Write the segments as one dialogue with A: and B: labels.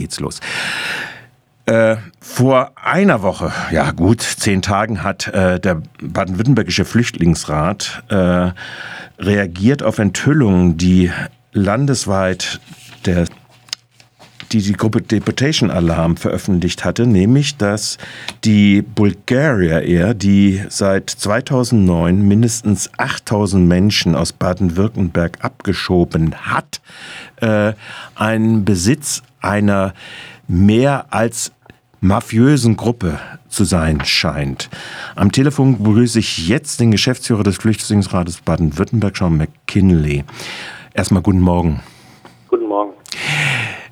A: geht's los. Äh, vor einer Woche, ja gut, zehn Tagen, hat äh, der baden-württembergische Flüchtlingsrat äh, reagiert auf Enthüllungen, die landesweit der die die Gruppe Deportation Alarm veröffentlicht hatte, nämlich dass die Bulgaria Air, die seit 2009 mindestens 8000 Menschen aus Baden-Württemberg abgeschoben hat, äh, einen Besitz einer mehr als mafiösen Gruppe zu sein scheint. Am Telefon begrüße ich jetzt den Geschäftsführer des Flüchtlingsrates Baden-Württemberg, Sean McKinley. Erstmal guten Morgen.
B: Guten Morgen.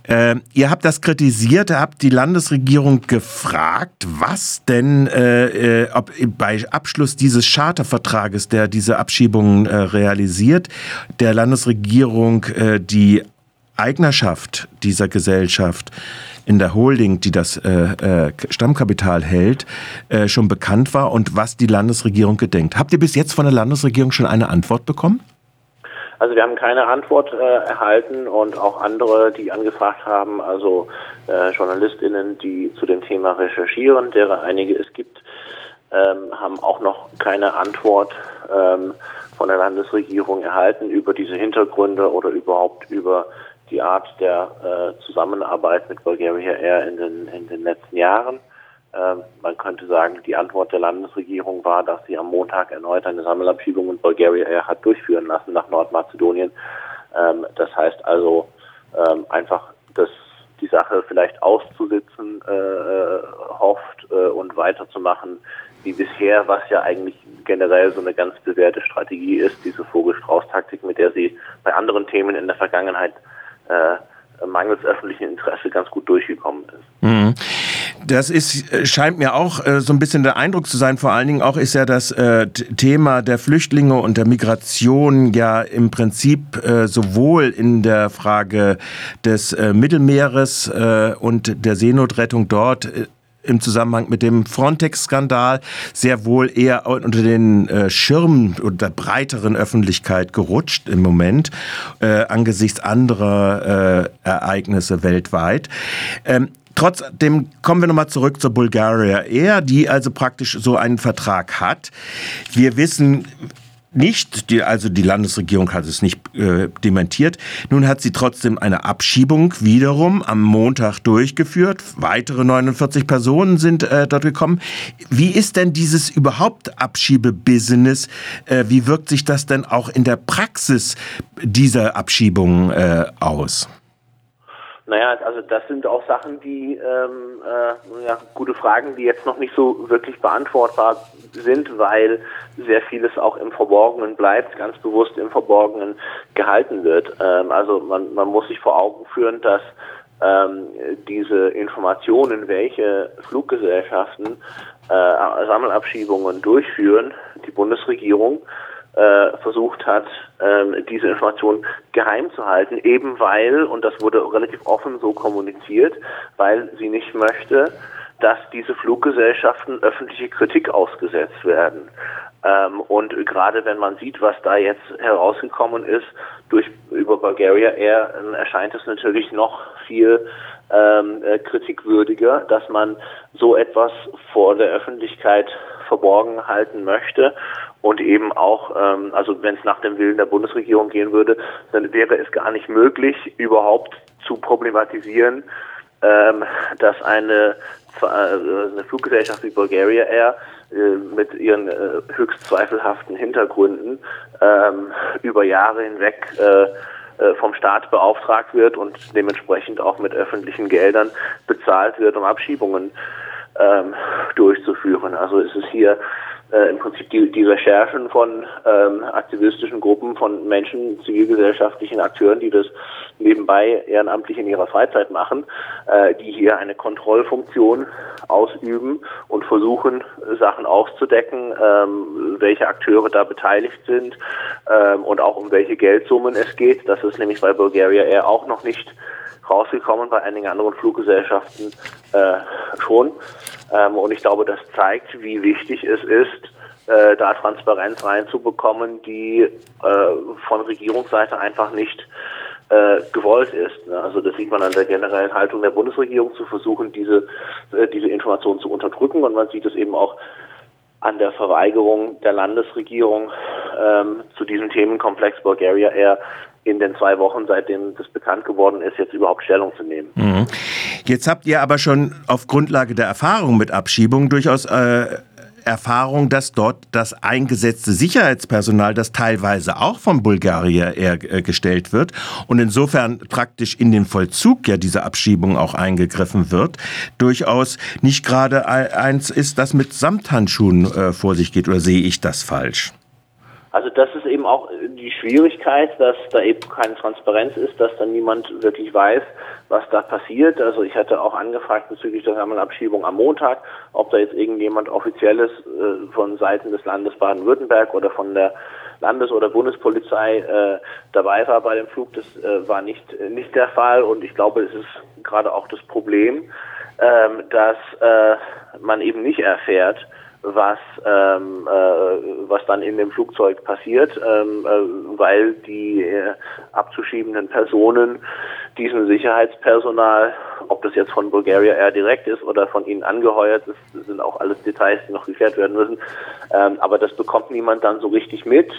A: Äh, ihr habt das kritisiert, habt die Landesregierung gefragt, was denn äh, äh, ob bei Abschluss dieses Chartervertrages, der diese Abschiebungen äh, realisiert, der Landesregierung äh, die Eignerschaft dieser Gesellschaft in der Holding, die das äh, äh, Stammkapital hält, äh, schon bekannt war und was die Landesregierung gedenkt. Habt ihr bis jetzt von der Landesregierung schon eine Antwort bekommen?
B: Also wir haben keine Antwort äh, erhalten und auch andere, die angefragt haben, also äh, Journalistinnen, die zu dem Thema recherchieren, derer einige es gibt, ähm, haben auch noch keine Antwort ähm, von der Landesregierung erhalten über diese Hintergründe oder überhaupt über die Art der äh, Zusammenarbeit mit Bulgaria Air in den, in den letzten Jahren. Ähm, man könnte sagen, die Antwort der Landesregierung war, dass sie am Montag erneut eine Sammelabschiebung in Bulgaria Air hat durchführen lassen nach Nordmazedonien. Ähm, das heißt also ähm, einfach, dass die Sache vielleicht auszusitzen äh, äh, hofft äh, und weiterzumachen wie bisher, was ja eigentlich generell so eine ganz bewährte Strategie ist, diese Vogelstrauß-Taktik, mit der sie bei anderen Themen in der Vergangenheit äh, mangels öffentlichen Interesse ganz gut durchgekommen ist.
A: Mhm. Das ist, äh, scheint mir auch äh, so ein bisschen der Eindruck zu sein. Vor allen Dingen auch ist ja das äh, Thema der Flüchtlinge und der Migration ja im Prinzip äh, sowohl in der Frage des äh, Mittelmeeres äh, und der Seenotrettung dort im Zusammenhang mit dem Frontex-Skandal sehr wohl eher unter den äh, Schirmen der breiteren Öffentlichkeit gerutscht im Moment äh, angesichts anderer äh, Ereignisse weltweit. Ähm, Trotzdem kommen wir nochmal zurück zur Bulgaria Air, die also praktisch so einen Vertrag hat. Wir wissen, nicht, die, also die Landesregierung hat es nicht äh, dementiert. Nun hat sie trotzdem eine Abschiebung wiederum am Montag durchgeführt. Weitere 49 Personen sind äh, dort gekommen. Wie ist denn dieses überhaupt Abschiebebusiness? Äh, wie wirkt sich das denn auch in der Praxis dieser Abschiebung äh, aus?
B: Naja, also das sind auch Sachen, die ähm, äh, ja, gute Fragen, die jetzt noch nicht so wirklich beantwortbar sind, weil sehr vieles auch im Verborgenen bleibt, ganz bewusst im Verborgenen gehalten wird. Ähm, also man, man muss sich vor Augen führen, dass ähm, diese Informationen, welche Fluggesellschaften äh, Sammelabschiebungen durchführen, die Bundesregierung versucht hat, ähm, diese Information geheim zu halten, eben weil, und das wurde relativ offen so kommuniziert, weil sie nicht möchte, dass diese Fluggesellschaften öffentliche Kritik ausgesetzt werden. Ähm, und gerade wenn man sieht, was da jetzt herausgekommen ist durch über Bulgaria Air, äh, erscheint es natürlich noch viel ähm, äh, kritikwürdiger, dass man so etwas vor der Öffentlichkeit verborgen halten möchte und eben auch, ähm, also wenn es nach dem Willen der Bundesregierung gehen würde, dann wäre es gar nicht möglich, überhaupt zu problematisieren, ähm, dass eine, äh, eine Fluggesellschaft wie Bulgaria Air äh, mit ihren äh, höchst zweifelhaften Hintergründen ähm, über Jahre hinweg äh, äh, vom Staat beauftragt wird und dementsprechend auch mit öffentlichen Geldern bezahlt wird, um Abschiebungen ähm, durchzuführen. Also ist es hier äh, im Prinzip die, die Recherchen von ähm, aktivistischen Gruppen, von Menschen, zivilgesellschaftlichen Akteuren, die das nebenbei ehrenamtlich in ihrer Freizeit machen, äh, die hier eine Kontrollfunktion ausüben und versuchen, Sachen auszudecken, ähm, welche Akteure da beteiligt sind ähm, und auch um welche Geldsummen es geht. Das ist nämlich bei Bulgaria Air auch noch nicht rausgekommen, bei einigen anderen Fluggesellschaften äh, schon. Ähm, und ich glaube, das zeigt, wie wichtig es ist, äh, da Transparenz reinzubekommen, die äh, von Regierungsseite einfach nicht äh, gewollt ist. Ne? Also das sieht man an der generellen Haltung der Bundesregierung zu versuchen, diese, äh, diese Informationen zu unterdrücken und man sieht es eben auch an der Verweigerung der Landesregierung ähm, zu diesem Themenkomplex Bulgaria Air in den zwei Wochen, seitdem das bekannt geworden ist, jetzt überhaupt Stellung zu nehmen. Mhm.
A: Jetzt habt ihr aber schon auf Grundlage der Erfahrung mit Abschiebungen durchaus äh, Erfahrung, dass dort das eingesetzte Sicherheitspersonal, das teilweise auch vom Bulgarier äh, gestellt wird und insofern praktisch in den Vollzug ja dieser Abschiebung auch eingegriffen wird, durchaus nicht gerade eins ist, das mit Samthandschuhen äh, vor sich geht. Oder sehe ich das falsch?
B: Also das ist eben auch die Schwierigkeit, dass da eben keine Transparenz ist, dass dann niemand wirklich weiß, was da passiert. Also ich hatte auch angefragt bezüglich der Sammelabschiebung am Montag, ob da jetzt irgendjemand offizielles äh, von Seiten des Landes Baden-Württemberg oder von der Landes- oder Bundespolizei äh, dabei war bei dem Flug. Das äh, war nicht nicht der Fall und ich glaube, es ist gerade auch das Problem, ähm, dass äh, man eben nicht erfährt, was ähm, äh, was dann in dem Flugzeug passiert, ähm, äh, weil die äh, abzuschiebenden Personen diesem Sicherheitspersonal, ob das jetzt von Bulgaria Air direkt ist oder von ihnen angeheuert, das sind auch alles Details, die noch geklärt werden müssen. Ähm, aber das bekommt niemand dann so richtig mit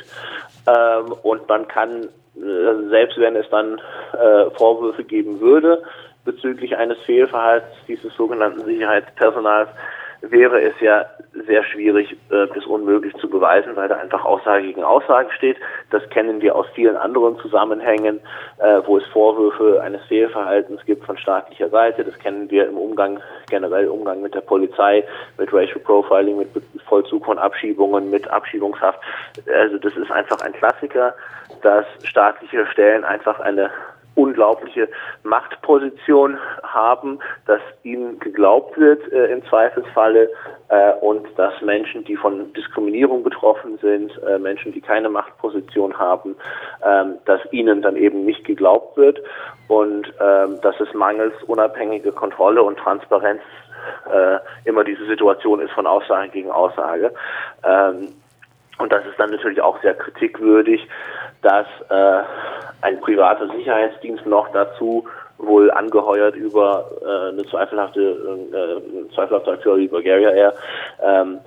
B: ähm, und man kann äh, selbst wenn es dann äh, Vorwürfe geben würde bezüglich eines Fehlverhaltens dieses sogenannten Sicherheitspersonals wäre es ja sehr schwierig äh, bis unmöglich zu beweisen, weil da einfach Aussage gegen Aussage steht. Das kennen wir aus vielen anderen Zusammenhängen, äh, wo es Vorwürfe eines Fehlverhaltens gibt von staatlicher Seite. Das kennen wir im Umgang, generell Umgang mit der Polizei, mit Racial Profiling, mit Vollzug von Abschiebungen, mit Abschiebungshaft. Also das ist einfach ein Klassiker, dass staatliche Stellen einfach eine unglaubliche Machtposition haben, dass ihnen geglaubt wird äh, im Zweifelsfalle äh, und dass Menschen, die von Diskriminierung betroffen sind, äh, Menschen, die keine Machtposition haben, ähm, dass ihnen dann eben nicht geglaubt wird und ähm, dass es mangels unabhängige Kontrolle und Transparenz äh, immer diese Situation ist von Aussage gegen Aussage. Ähm, und das ist dann natürlich auch sehr kritikwürdig, dass äh, ein privater Sicherheitsdienst noch dazu wohl angeheuert über äh, eine zweifelhafte, äh, zweifelhafte Akteur wie Bulgaria Air, ähm,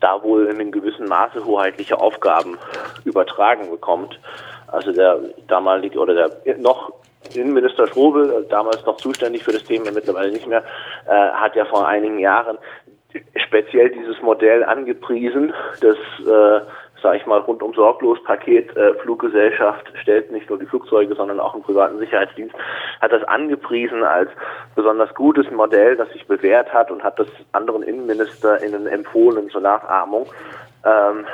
B: da wohl in einem gewissen Maße hoheitliche Aufgaben übertragen bekommt. Also der damalige oder der noch Innenminister Strobel, damals noch zuständig für das Thema, mittlerweile nicht mehr, äh, hat ja vor einigen Jahren speziell dieses Modell angepriesen, das äh, sage ich mal, rundum sorglos Paket äh, Fluggesellschaft stellt nicht nur die Flugzeuge, sondern auch einen privaten Sicherheitsdienst, hat das angepriesen als besonders gutes Modell, das sich bewährt hat und hat das anderen InnenministerInnen empfohlen zur Nachahmung. Ähm,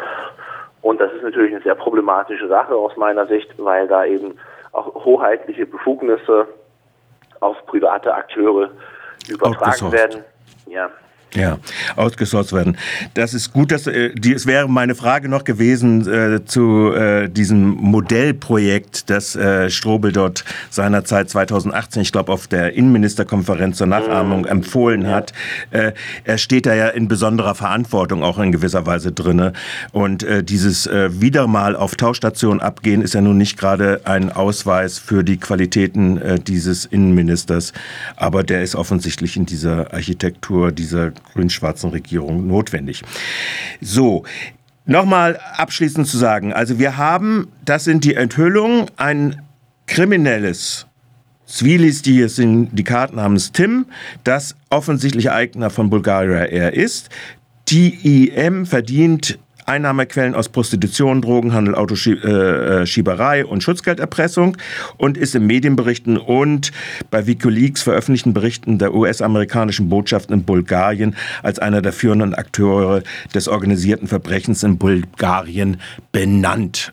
B: und das ist natürlich eine sehr problematische Sache aus meiner Sicht, weil da eben auch hoheitliche Befugnisse auf private Akteure übertragen werden.
A: Ja. Ja, outgesourced werden. Das ist gut, dass äh, die, es wäre meine Frage noch gewesen äh, zu äh, diesem Modellprojekt, das äh, Strobel dort seinerzeit 2018, ich glaube, auf der Innenministerkonferenz zur Nachahmung mhm. empfohlen hat. Äh, er steht da ja in besonderer Verantwortung auch in gewisser Weise drinne. Und äh, dieses äh, wieder mal auf Tauschstation abgehen ist ja nun nicht gerade ein Ausweis für die Qualitäten äh, dieses Innenministers, aber der ist offensichtlich in dieser Architektur dieser grün-schwarzen Regierung notwendig. So, Nochmal abschließend zu sagen, also wir haben, das sind die Enthüllungen, ein kriminelles Zwielistiges Syndikat namens Tim, das offensichtlich Eigner von Bulgaria Air ist. Die IM verdient Einnahmequellen aus Prostitution, Drogenhandel, Autoschieberei und Schutzgelderpressung und ist in Medienberichten und bei Wikileaks veröffentlichten Berichten der US-amerikanischen Botschaft in Bulgarien als einer der führenden Akteure des organisierten Verbrechens in Bulgarien benannt.